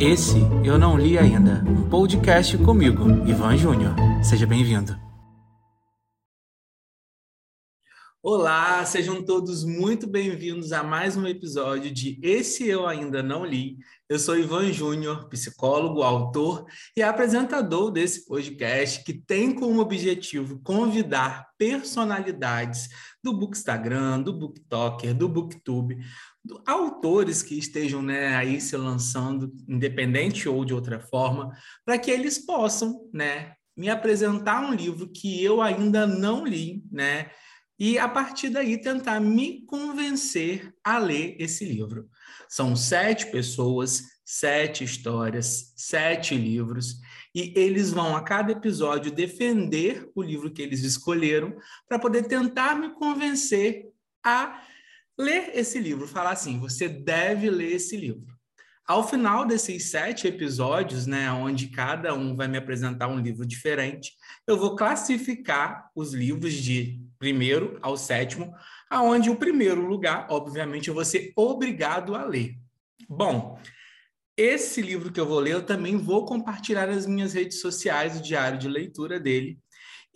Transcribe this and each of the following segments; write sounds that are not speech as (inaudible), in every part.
Esse eu não li ainda, um podcast comigo, Ivan Júnior. Seja bem-vindo. Olá, sejam todos muito bem-vindos a mais um episódio de Esse Eu Ainda Não Li. Eu sou Ivan Júnior, psicólogo, autor e apresentador desse podcast que tem como objetivo convidar personalidades do Bookstagram, do Booktalker, do Booktube, autores que estejam né, aí se lançando, independente ou de outra forma, para que eles possam né, me apresentar um livro que eu ainda não li, né? e a partir daí tentar me convencer a ler esse livro. São sete pessoas, sete histórias, sete livros, e eles vão a cada episódio defender o livro que eles escolheram para poder tentar me convencer a ler esse livro, falar assim: você deve ler esse livro. Ao final desses sete episódios, né, onde cada um vai me apresentar um livro diferente, eu vou classificar os livros de primeiro ao sétimo, aonde o primeiro lugar, obviamente, eu vou ser obrigado a ler. Bom, esse livro que eu vou ler, eu também vou compartilhar nas minhas redes sociais o diário de leitura dele.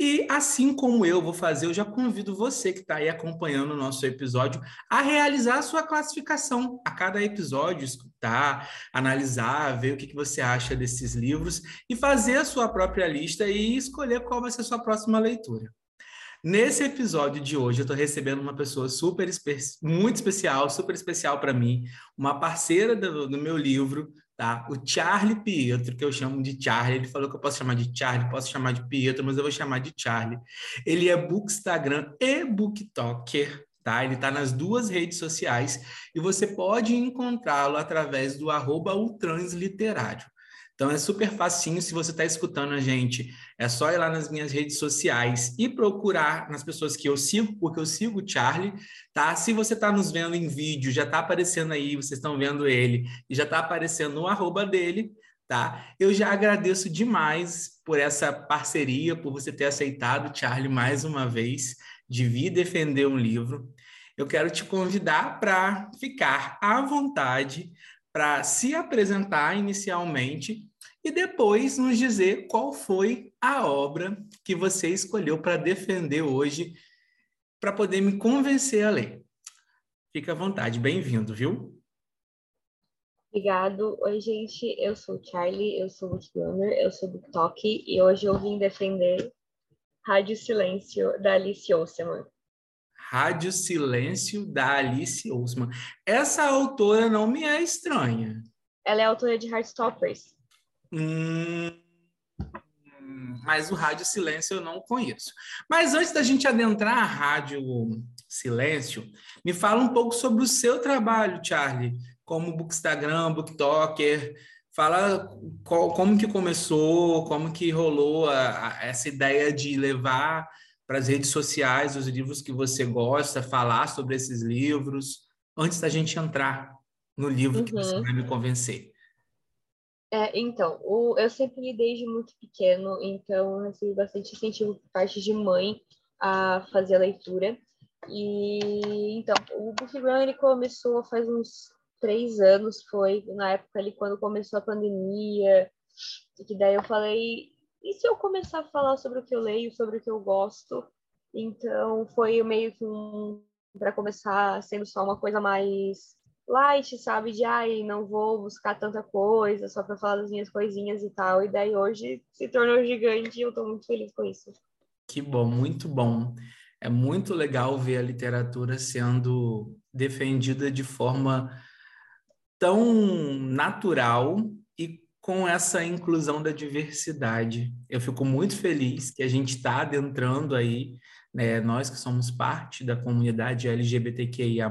E assim como eu vou fazer, eu já convido você que está aí acompanhando o nosso episódio a realizar a sua classificação a cada episódio, escutar, analisar, ver o que, que você acha desses livros e fazer a sua própria lista e escolher qual vai ser a sua próxima leitura. Nesse episódio de hoje, eu estou recebendo uma pessoa super muito especial, super especial para mim, uma parceira do, do, meu livro, tá? O Charlie Pietro, que eu chamo de Charlie. Ele falou que eu posso chamar de Charlie, posso chamar de Pietro, mas eu vou chamar de Charlie. Ele é Bookstagram e Booktalker, tá? Ele está nas duas redes sociais e você pode encontrá-lo através do arroba. Então é super facinho se você está escutando a gente. É só ir lá nas minhas redes sociais e procurar nas pessoas que eu sigo, porque eu sigo o Charlie, tá? Se você está nos vendo em vídeo, já está aparecendo aí, vocês estão vendo ele, e já está aparecendo o arroba dele, tá? Eu já agradeço demais por essa parceria, por você ter aceitado, Charlie, mais uma vez, de vir defender um livro. Eu quero te convidar para ficar à vontade para se apresentar inicialmente e depois nos dizer qual foi a obra que você escolheu para defender hoje, para poder me convencer a ler. Fica à vontade, bem-vindo, viu? Obrigado. Oi, gente, eu sou Charlie, eu sou Bookrunner, eu sou BookTok e hoje eu vim defender Rádio Silêncio, da Alice Oseman. Rádio Silêncio, da Alice Oseman. Essa autora não me é estranha. Ela é autora de Heartstoppers. Hum, mas o Rádio Silêncio eu não conheço. Mas antes da gente adentrar a Rádio Silêncio, me fala um pouco sobre o seu trabalho, Charlie, como Bookstagram, Booktalker. Fala qual, como que começou, como que rolou a, a, essa ideia de levar para as redes sociais os livros que você gosta, falar sobre esses livros, antes da gente entrar no livro uhum. que você uhum. vai me convencer. É, então, o, eu sempre li desde muito pequeno, então recebi bastante incentivo por parte de mãe a fazer a leitura. E então, o Book Run ele começou faz uns três anos, foi na época ali quando começou a pandemia, e que daí eu falei, e se eu começar a falar sobre o que eu leio, sobre o que eu gosto? Então, foi meio que um para começar sendo só uma coisa mais light, sabe? De ai, não vou buscar tanta coisa só para falar das minhas coisinhas e tal. E daí hoje se tornou gigante e eu estou muito feliz com isso. Que bom, muito bom. É muito legal ver a literatura sendo defendida de forma tão natural e com essa inclusão da diversidade. Eu fico muito feliz que a gente está adentrando aí, né, nós que somos parte da comunidade LGBTQIA+,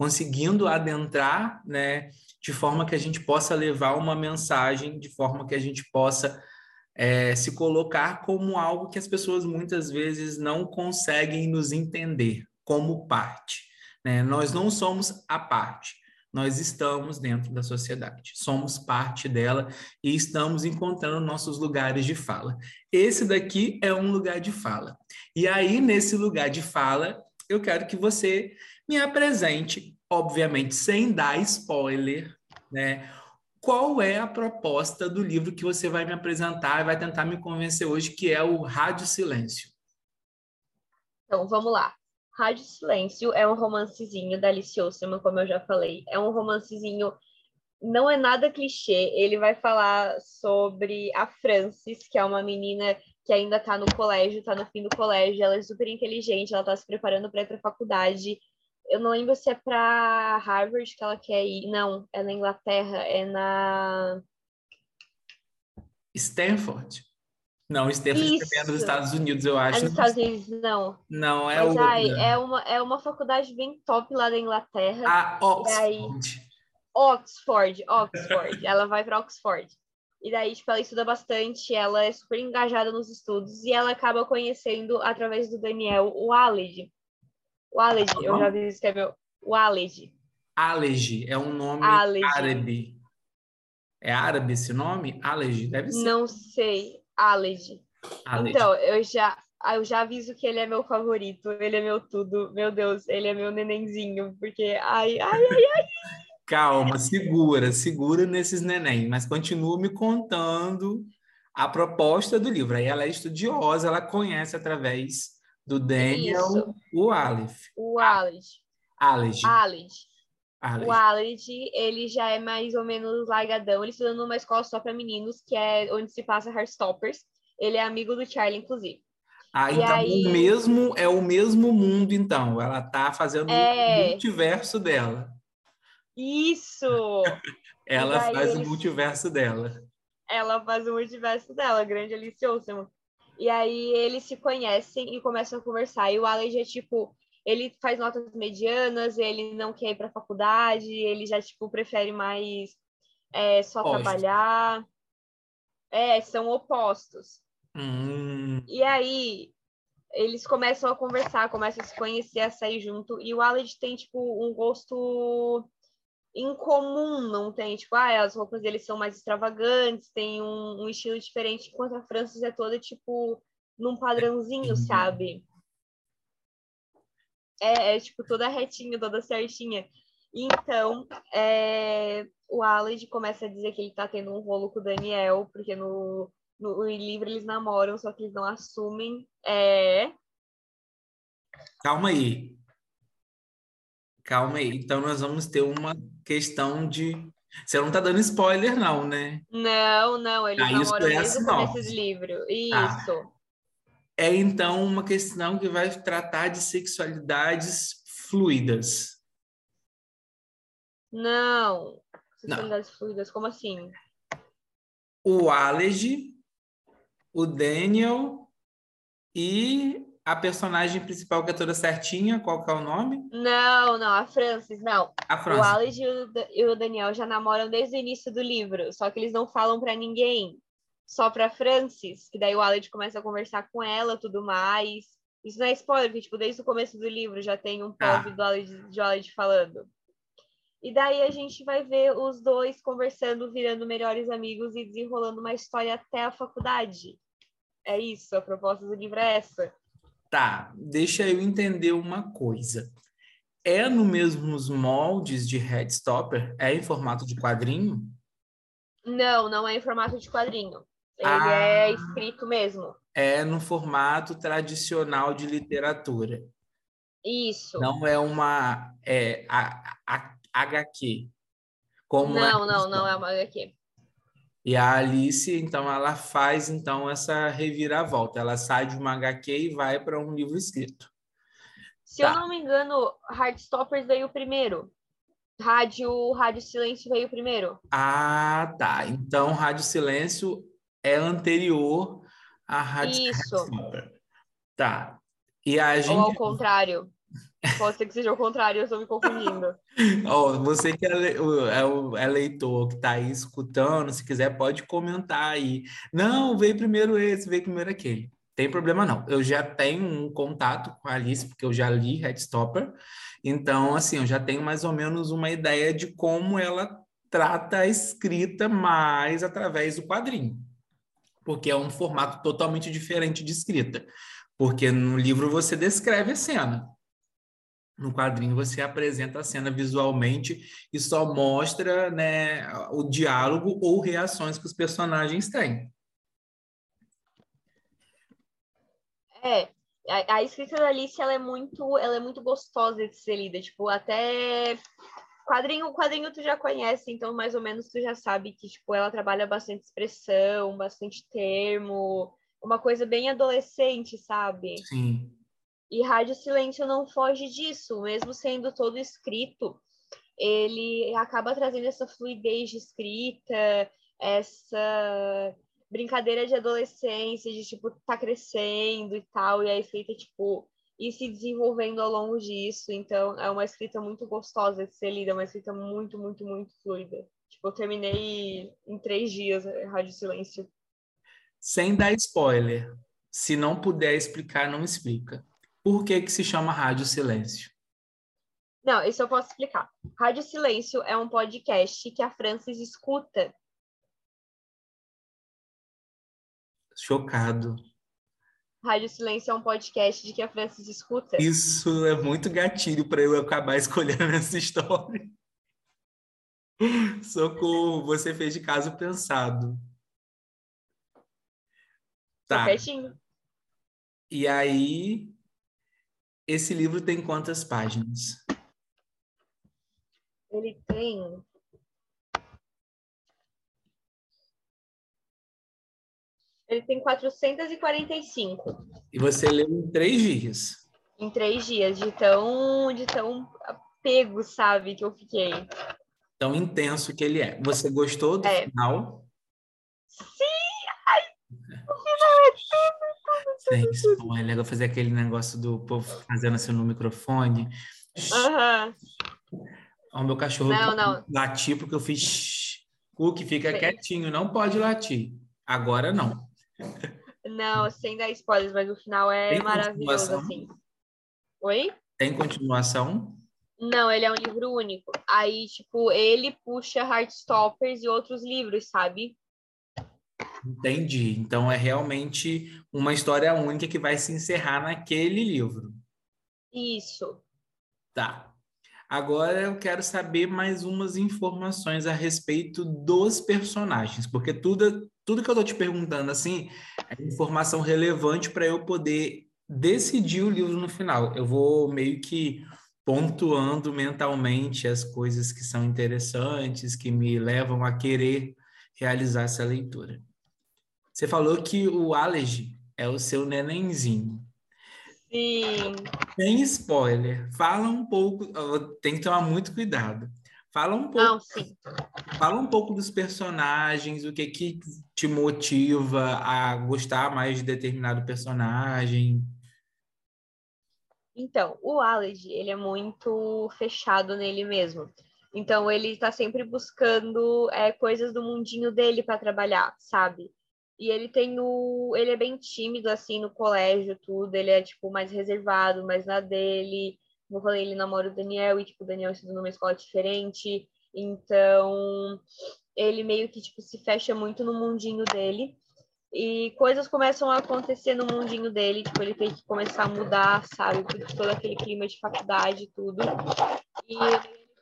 conseguindo adentrar, né, de forma que a gente possa levar uma mensagem, de forma que a gente possa é, se colocar como algo que as pessoas muitas vezes não conseguem nos entender como parte. Né? Nós não somos a parte, nós estamos dentro da sociedade, somos parte dela e estamos encontrando nossos lugares de fala. Esse daqui é um lugar de fala. E aí, nesse lugar de fala, eu quero que você me apresente, obviamente sem dar spoiler, né? qual é a proposta do livro que você vai me apresentar e vai tentar me convencer hoje, que é o Rádio Silêncio. Então, vamos lá. Rádio Silêncio é um romancezinho da Alice Osterman, como eu já falei. É um romancezinho, não é nada clichê. Ele vai falar sobre a Frances, que é uma menina que ainda está no colégio, está no fim do colégio. Ela é super inteligente, ela está se preparando para ir para a faculdade. Eu não lembro se é para Harvard que ela quer ir. Não, é na Inglaterra, é na. Stanford. Não, Stanford Isso. é nos Estados Unidos, eu acho. É nos Estados Unidos, não. Não, é Mas, ai, é, uma, é uma faculdade bem top lá da Inglaterra. Ah, Oxford. Aí... Oxford, Oxford. (laughs) ela vai para Oxford. E daí, tipo, ela estuda bastante, ela é super engajada nos estudos e ela acaba conhecendo, através do Daniel, o Aled. O Aled, eu já vi escrever o Aled. Aled, é um nome árabe. É árabe esse nome? Aled, deve ser. Não sei. Aled. Então, eu já, eu já aviso que ele é meu favorito, ele é meu tudo. Meu Deus, ele é meu nenenzinho, porque ai, ai, ai, ai. Calma, segura, segura nesses neném, mas continua me contando a proposta do livro. Aí ela é estudiosa, ela conhece através do Daniel Isso. o Aleph. O Aled. Aled. Aled. O Aled, ele já é mais ou menos largadão. Ele estuda numa escola só para meninos, que é onde se passa Heartstoppers. Ele é amigo do Charlie, inclusive. Ah, e então aí... o mesmo é o mesmo mundo, então. Ela tá fazendo é... o multiverso dela. Isso! (laughs) ela faz o multiverso dela. Ela faz o multiverso dela, grande Alice Olsen. E aí eles se conhecem e começam a conversar. E o Aled é tipo, ele faz notas medianas, ele não quer ir para faculdade, ele já tipo prefere mais é, só trabalhar. É, são opostos. Hum. E aí eles começam a conversar, começam a se conhecer, a sair junto. E o Aled tem tipo um gosto incomum, não tem tipo, ah, as roupas dele são mais extravagantes, tem um, um estilo diferente, enquanto a Francis é toda tipo num padrãozinho, sabe? é, é, tipo toda retinha, toda certinha. Então, é, o Aled começa a dizer que ele tá tendo um rolo com o Daniel, porque no, no livro eles namoram, só que eles não assumem. É... Calma aí. Calma aí. Então, nós vamos ter uma questão de. Você não tá dando spoiler, não, né? Não, não. Eles ah, namoram é desde o começo do livro. Ah. Isso. Ah é então uma questão que vai tratar de sexualidades fluidas. Não. Sexualidades Não. fluidas, como assim? O Alej, o Daniel e a personagem principal que é toda certinha, qual que é o nome? Não, não, a Francis, não. A Francis. O Alej e o Daniel já namoram desde o início do livro, só que eles não falam para ninguém só para Francis, que daí o Aled começa a conversar com ela, tudo mais. Isso não é spoiler, porque, tipo, desde o começo do livro já tem um ah. do Aled, de Aled falando. E daí a gente vai ver os dois conversando, virando melhores amigos e desenrolando uma história até a faculdade. É isso, a proposta do livro é essa. Tá, deixa eu entender uma coisa. É no mesmos moldes de Headstopper? É em formato de quadrinho? Não, não é em formato de quadrinho. Ele é ah, é escrito mesmo. É no formato tradicional de literatura. Isso. Não é uma é, a, a, HQ. Como não, é não, não é uma HQ. E a Alice, então, ela faz então essa reviravolta. Ela sai de uma HQ e vai para um livro escrito. Se tá. eu não me engano, Heartstoppers veio primeiro. Rádio, Rádio Silêncio veio primeiro. Ah, tá. Então, Rádio Silêncio é anterior à Rádio Isso. Tá. E a gente... Ou ao contrário. Pode ser que seja o contrário, eu estou me confundindo. (laughs) oh, você que é, é, é leitor, que está aí escutando, se quiser, pode comentar aí. Não, veio primeiro esse, veio primeiro aquele. Tem problema não. Eu já tenho um contato com a Alice, porque eu já li Headstopper. Então, assim, eu já tenho mais ou menos uma ideia de como ela trata a escrita mais através do quadrinho porque é um formato totalmente diferente de escrita. Porque no livro você descreve a cena. No quadrinho você apresenta a cena visualmente e só mostra né, o diálogo ou reações que os personagens têm. É, a, a escrita da Alice ela é muito, ela é muito gostosa de ser lida, tipo, até quadrinho, quadrinho tu já conhece, então mais ou menos tu já sabe que tipo ela trabalha bastante expressão, bastante termo, uma coisa bem adolescente, sabe? Sim. E Rádio Silêncio não foge disso, mesmo sendo todo escrito, ele acaba trazendo essa fluidez de escrita, essa brincadeira de adolescência, de tipo, tá crescendo e tal, e a escrita, tipo, ir se desenvolvendo ao longo disso. Então, é uma escrita muito gostosa de ser lida, uma escrita muito, muito, muito fluida. Tipo, eu terminei em três dias Rádio Silêncio. Sem dar spoiler, se não puder explicar, não explica. Por que que se chama Rádio Silêncio? Não, isso eu posso explicar. Rádio Silêncio é um podcast que a Francis escuta. Chocado. Rádio Silêncio é um podcast de que a Francis escuta. Isso é muito gatilho para eu acabar (laughs) escolhendo essa história. Socorro, você fez de caso pensado. Tá. Certinho. E aí, esse livro tem quantas páginas? Ele tem. Ele tem 445. E você leu em três dias? Em três dias, de tão, de tão apego, sabe, que eu fiquei. Tão intenso que ele é. Você gostou do é. final? Sim! Ai, o final é tudo! Sem spoiler, eu fazer aquele negócio do povo fazendo assim no microfone. Uhum. O meu cachorro não, não. latir porque eu fiz o que fica Sim. quietinho, não pode latir. Agora não. Não, sem dar spoilers, mas o final é Tem maravilhoso, assim. Oi? Tem continuação? Não, ele é um livro único. Aí, tipo, ele puxa Heartstoppers e outros livros, sabe? Entendi. Então é realmente uma história única que vai se encerrar naquele livro. Isso. Tá. Agora eu quero saber mais umas informações a respeito dos personagens, porque tudo, tudo que eu estou te perguntando assim é informação relevante para eu poder decidir o livro no final. Eu vou meio que pontuando mentalmente as coisas que são interessantes, que me levam a querer realizar essa leitura. Você falou que o Allergy é o seu nenenzinho. Sim. Sem spoiler. Fala um pouco, tem que tomar muito cuidado. Fala um pouco. Não, sim. Fala um pouco dos personagens, o que que te motiva a gostar mais de determinado personagem. Então, o Allergy, ele é muito fechado nele mesmo. Então, ele está sempre buscando é, coisas do mundinho dele para trabalhar, sabe? E ele tem o. Ele é bem tímido, assim, no colégio, tudo. Ele é, tipo, mais reservado, mais na dele. Como eu falei, ele namora o Daniel e, tipo, o Daniel estuda numa escola diferente. Então, ele meio que, tipo, se fecha muito no mundinho dele. E coisas começam a acontecer no mundinho dele, tipo, ele tem que começar a mudar, sabe? Todo aquele clima de faculdade e tudo. E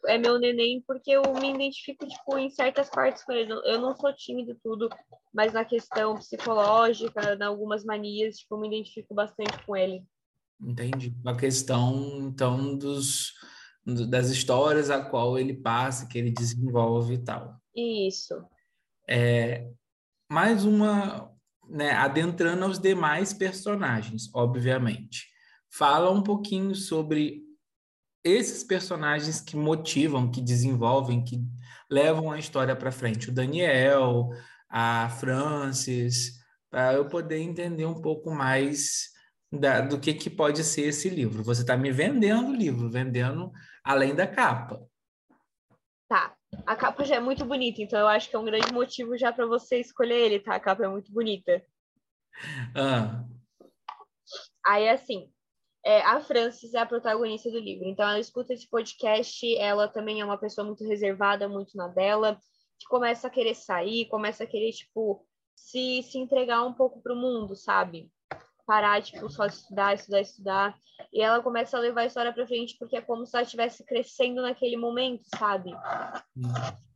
é meu neném porque eu me identifico, tipo, em certas partes com ele. Eu não sou tímido tudo, mas na questão psicológica, em algumas manias, tipo, eu me identifico bastante com ele. Entendi. A questão, então, dos, das histórias a qual ele passa, que ele desenvolve e tal. Isso. É, mais uma, né, adentrando aos demais personagens, obviamente. Fala um pouquinho sobre esses personagens que motivam, que desenvolvem, que levam a história para frente. O Daniel, a Francis, para eu poder entender um pouco mais da, do que, que pode ser esse livro. Você está me vendendo o livro, vendendo além da capa. Tá. A capa já é muito bonita, então eu acho que é um grande motivo já para você escolher ele, tá? A capa é muito bonita. Ah. Aí, assim, é, a Frances é a protagonista do livro. Então, ela escuta esse podcast, ela também é uma pessoa muito reservada, muito na dela, que começa a querer sair, começa a querer, tipo, se, se entregar um pouco pro mundo, sabe? parar, tipo, só estudar, estudar, estudar. E ela começa a levar a história pra frente porque é como se ela estivesse crescendo naquele momento, sabe?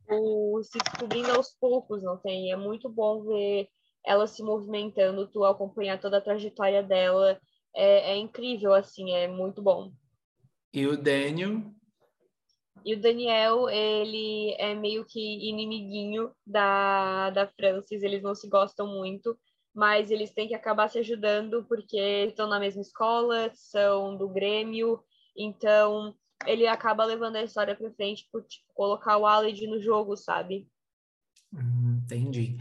O, se descobrindo aos poucos, não tem? É muito bom ver ela se movimentando, tu acompanhar toda a trajetória dela. É, é incrível, assim, é muito bom. E o Daniel? E o Daniel, ele é meio que inimiguinho da, da Francis, eles não se gostam muito, mas eles têm que acabar se ajudando porque estão na mesma escola, são do Grêmio, então ele acaba levando a história para frente por tipo, colocar o Aled no jogo, sabe? Hum, entendi.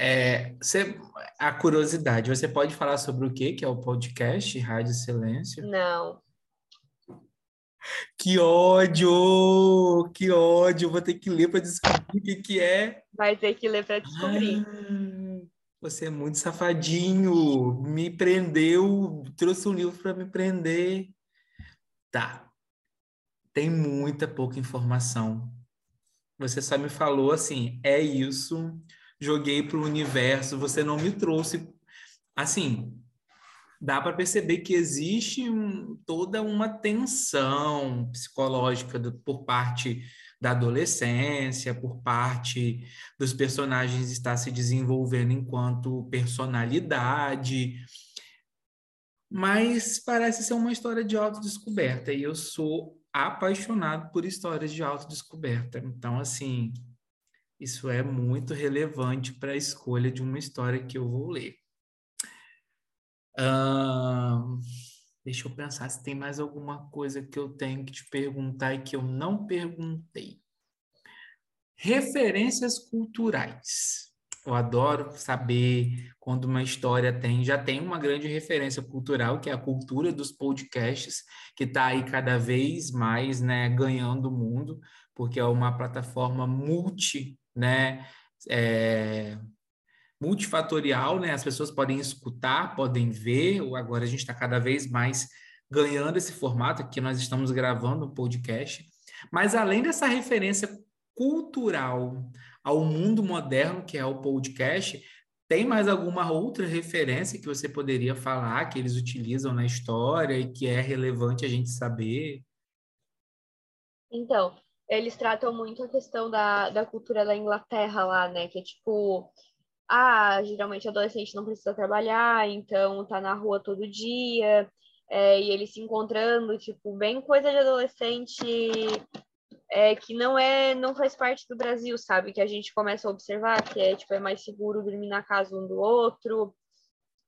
É, você, a curiosidade, você pode falar sobre o que que é o podcast Rádio Silêncio? Não. Que ódio! Que ódio! Vou ter que ler para descobrir o que, que é. Vai ter que ler para descobrir. Ah, você é muito safadinho. Me prendeu, trouxe um livro para me prender. Tá. Tem muita pouca informação. Você só me falou assim, é isso. Joguei para o universo. Você não me trouxe. Assim, dá para perceber que existe um, toda uma tensão psicológica do, por parte da adolescência, por parte dos personagens estar se desenvolvendo enquanto personalidade. Mas parece ser uma história de autodescoberta e eu sou apaixonado por histórias de autodescoberta. Então, assim, isso é muito relevante para a escolha de uma história que eu vou ler deixa eu pensar se tem mais alguma coisa que eu tenho que te perguntar e que eu não perguntei. Referências culturais. Eu adoro saber quando uma história tem, já tem uma grande referência cultural, que é a cultura dos podcasts, que está aí cada vez mais né, ganhando o mundo, porque é uma plataforma multi, né, é, multifatorial, né? As pessoas podem escutar, podem ver, agora a gente está cada vez mais ganhando esse formato, aqui nós estamos gravando um podcast. Mas além dessa referência cultural ao mundo moderno, que é o podcast, tem mais alguma outra referência que você poderia falar que eles utilizam na história e que é relevante a gente saber? Então, eles tratam muito a questão da, da cultura da Inglaterra lá, né? Que é tipo ah, geralmente adolescente não precisa trabalhar, então tá na rua todo dia, é, e ele se encontrando, tipo, bem coisa de adolescente é, que não é, não faz parte do Brasil, sabe? Que a gente começa a observar que é, tipo, é mais seguro dormir na casa um do outro.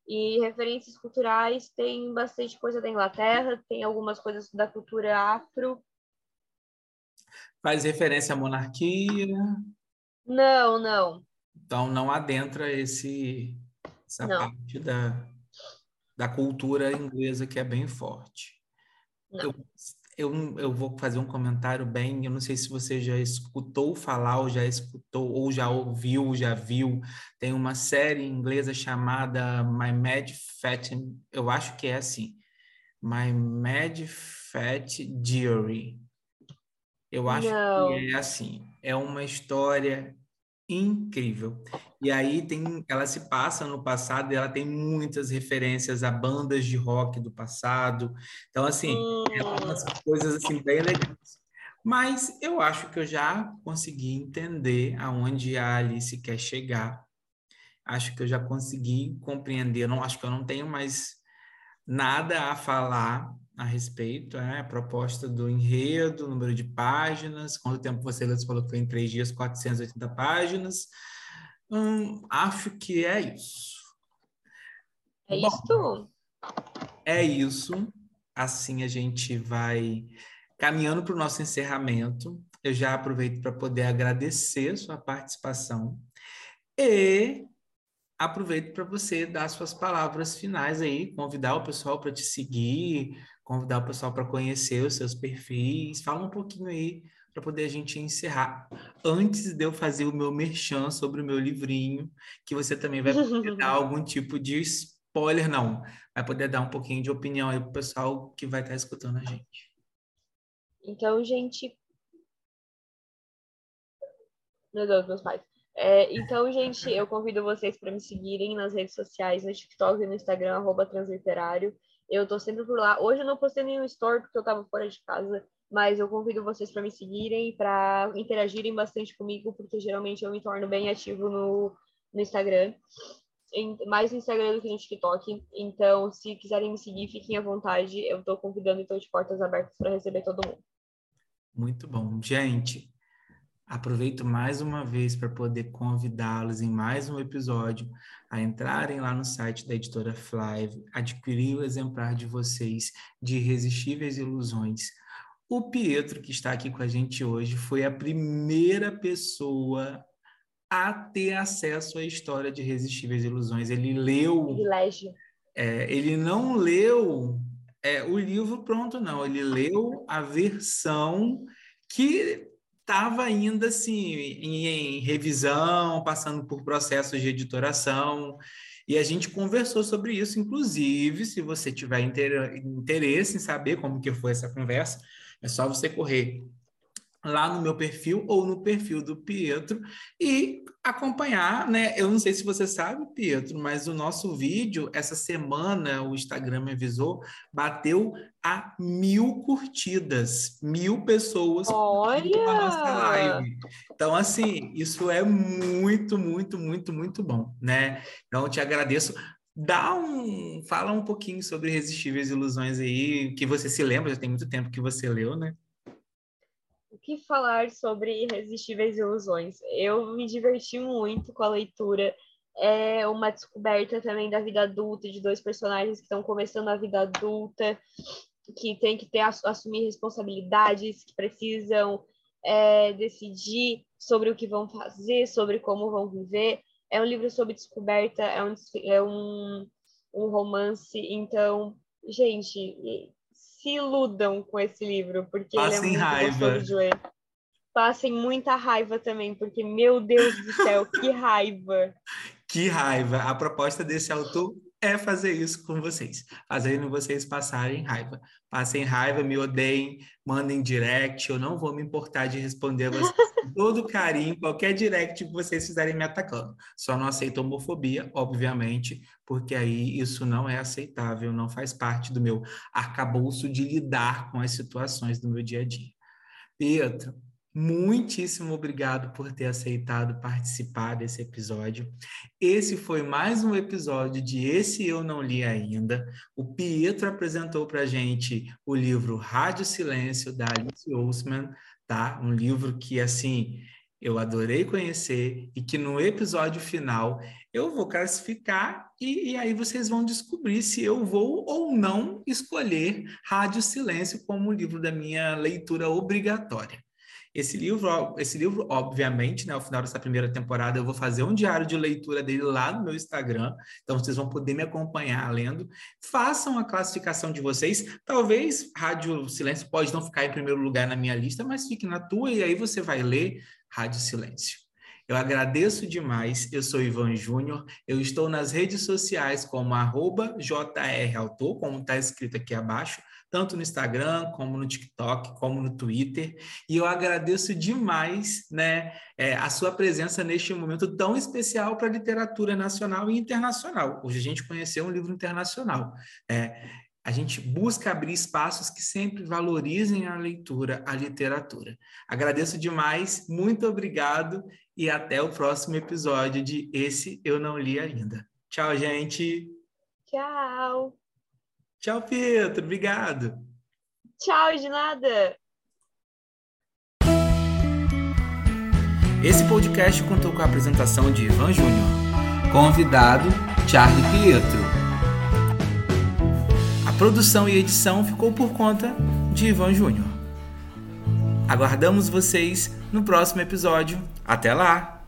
E referências culturais tem bastante coisa da Inglaterra, tem algumas coisas da cultura afro. Faz referência à monarquia? Não, não. Então, não adentra esse, essa não. parte da, da cultura inglesa que é bem forte. Eu, eu, eu vou fazer um comentário bem. Eu não sei se você já escutou falar, ou já escutou, ou já ouviu, já viu. Tem uma série inglesa chamada My Mad Fat. Eu acho que é assim. My Mad Fat Diary. Eu acho não. que é assim. É uma história incrível. E aí tem, ela se passa no passado e ela tem muitas referências a bandas de rock do passado. Então assim, é umas coisas assim bem legais. Mas eu acho que eu já consegui entender aonde a Alice quer chegar. Acho que eu já consegui compreender. Eu não acho que eu não tenho mais nada a falar a respeito, é, a proposta do enredo, número de páginas, quanto tempo você leu, você falou que foi em três dias, 480 páginas. Hum, acho que é isso. É Bom, isso? É isso. Assim a gente vai caminhando para o nosso encerramento. Eu já aproveito para poder agradecer sua participação e aproveito para você dar suas palavras finais aí, convidar o pessoal para te seguir, convidar o pessoal para conhecer os seus perfis. Fala um pouquinho aí para poder a gente encerrar. Antes de eu fazer o meu merchan sobre o meu livrinho, que você também vai poder dar (laughs) algum tipo de spoiler, não. Vai poder dar um pouquinho de opinião aí para o pessoal que vai estar tá escutando a gente. Então, gente. Meu Deus, meus pais. É, então, gente, eu convido vocês para me seguirem nas redes sociais, no TikTok e no Instagram, arroba transliterário. Eu tô sempre por lá. Hoje eu não postei nenhum story porque eu tava fora de casa, mas eu convido vocês para me seguirem, para interagirem bastante comigo, porque geralmente eu me torno bem ativo no, no Instagram. mais no Instagram do que no TikTok. Então, se quiserem me seguir, fiquem à vontade. Eu tô convidando, então, de portas abertas para receber todo mundo. Muito bom. Gente, Aproveito mais uma vez para poder convidá-los em mais um episódio a entrarem lá no site da editora Flive, adquirir o exemplar de vocês de Irresistíveis Ilusões. O Pietro, que está aqui com a gente hoje, foi a primeira pessoa a ter acesso à história de Irresistíveis Ilusões. Ele leu. Privilégio. É, ele não leu é, o livro pronto, não. Ele leu a versão que estava ainda assim em, em, revisão, passando por processos de editoração, e a gente conversou sobre isso, inclusive, se você tiver interesse em saber como que foi essa conversa, é só você correr lá no meu perfil ou no perfil do Pietro e acompanhar, né? Eu não sei se você sabe, Pietro, mas o nosso vídeo, essa semana, o Instagram me avisou, bateu a mil curtidas, mil pessoas Olha! a nossa live. Então, assim, isso é muito, muito, muito, muito bom, né? Então, eu te agradeço. Dá um, fala um pouquinho sobre Irresistíveis Ilusões aí, que você se lembra, já tem muito tempo que você leu, né? O que falar sobre Irresistíveis Ilusões? Eu me diverti muito com a leitura. É uma descoberta também da vida adulta, de dois personagens que estão começando a vida adulta, que tem que ter, assumir responsabilidades, que precisam é, decidir sobre o que vão fazer, sobre como vão viver. É um livro sobre descoberta, é um, é um, um romance. Então, gente, se iludam com esse livro, porque Passem ele é muito raiva. gostoso de ler. Passem muita raiva também, porque, meu Deus do céu, que raiva! (laughs) Que raiva! A proposta desse autor é fazer isso com vocês, fazendo vocês passarem raiva. Passem raiva, me odeiem, mandem direct, eu não vou me importar de responder a vocês todo carinho, qualquer direct que vocês fizerem me atacando. Só não aceito homofobia, obviamente, porque aí isso não é aceitável, não faz parte do meu arcabouço de lidar com as situações do meu dia a dia. Pietro, Muitíssimo obrigado por ter aceitado participar desse episódio. Esse foi mais um episódio de Esse Eu Não Li Ainda. O Pietro apresentou para gente o livro Rádio Silêncio, da Alice Ousman, tá? Um livro que, assim, eu adorei conhecer e que no episódio final eu vou classificar e, e, aí vocês vão descobrir se eu vou ou não escolher Rádio Silêncio como livro da minha leitura obrigatória. Esse livro, esse livro, obviamente, né, ao final dessa primeira temporada, eu vou fazer um diário de leitura dele lá no meu Instagram, então vocês vão poder me acompanhar lendo. Façam a classificação de vocês. Talvez Rádio Silêncio pode não ficar em primeiro lugar na minha lista, mas fique na tua e aí você vai ler Rádio Silêncio. Eu agradeço demais. Eu sou Ivan Júnior. Eu estou nas redes sociais como arroba JRAutor, como está escrito aqui abaixo tanto no Instagram, como no TikTok, como no Twitter. E eu agradeço demais né, é, a sua presença neste momento tão especial para a literatura nacional e internacional. Hoje a gente conheceu um livro internacional. É, a gente busca abrir espaços que sempre valorizem a leitura, a literatura. Agradeço demais, muito obrigado e até o próximo episódio de Esse Eu Não Li Ainda. Tchau, gente! Tchau! Tchau, Pietro. Obrigado. Tchau, de nada. Esse podcast contou com a apresentação de Ivan Júnior. Convidado, Charlie Pietro. A produção e edição ficou por conta de Ivan Júnior. Aguardamos vocês no próximo episódio. Até lá!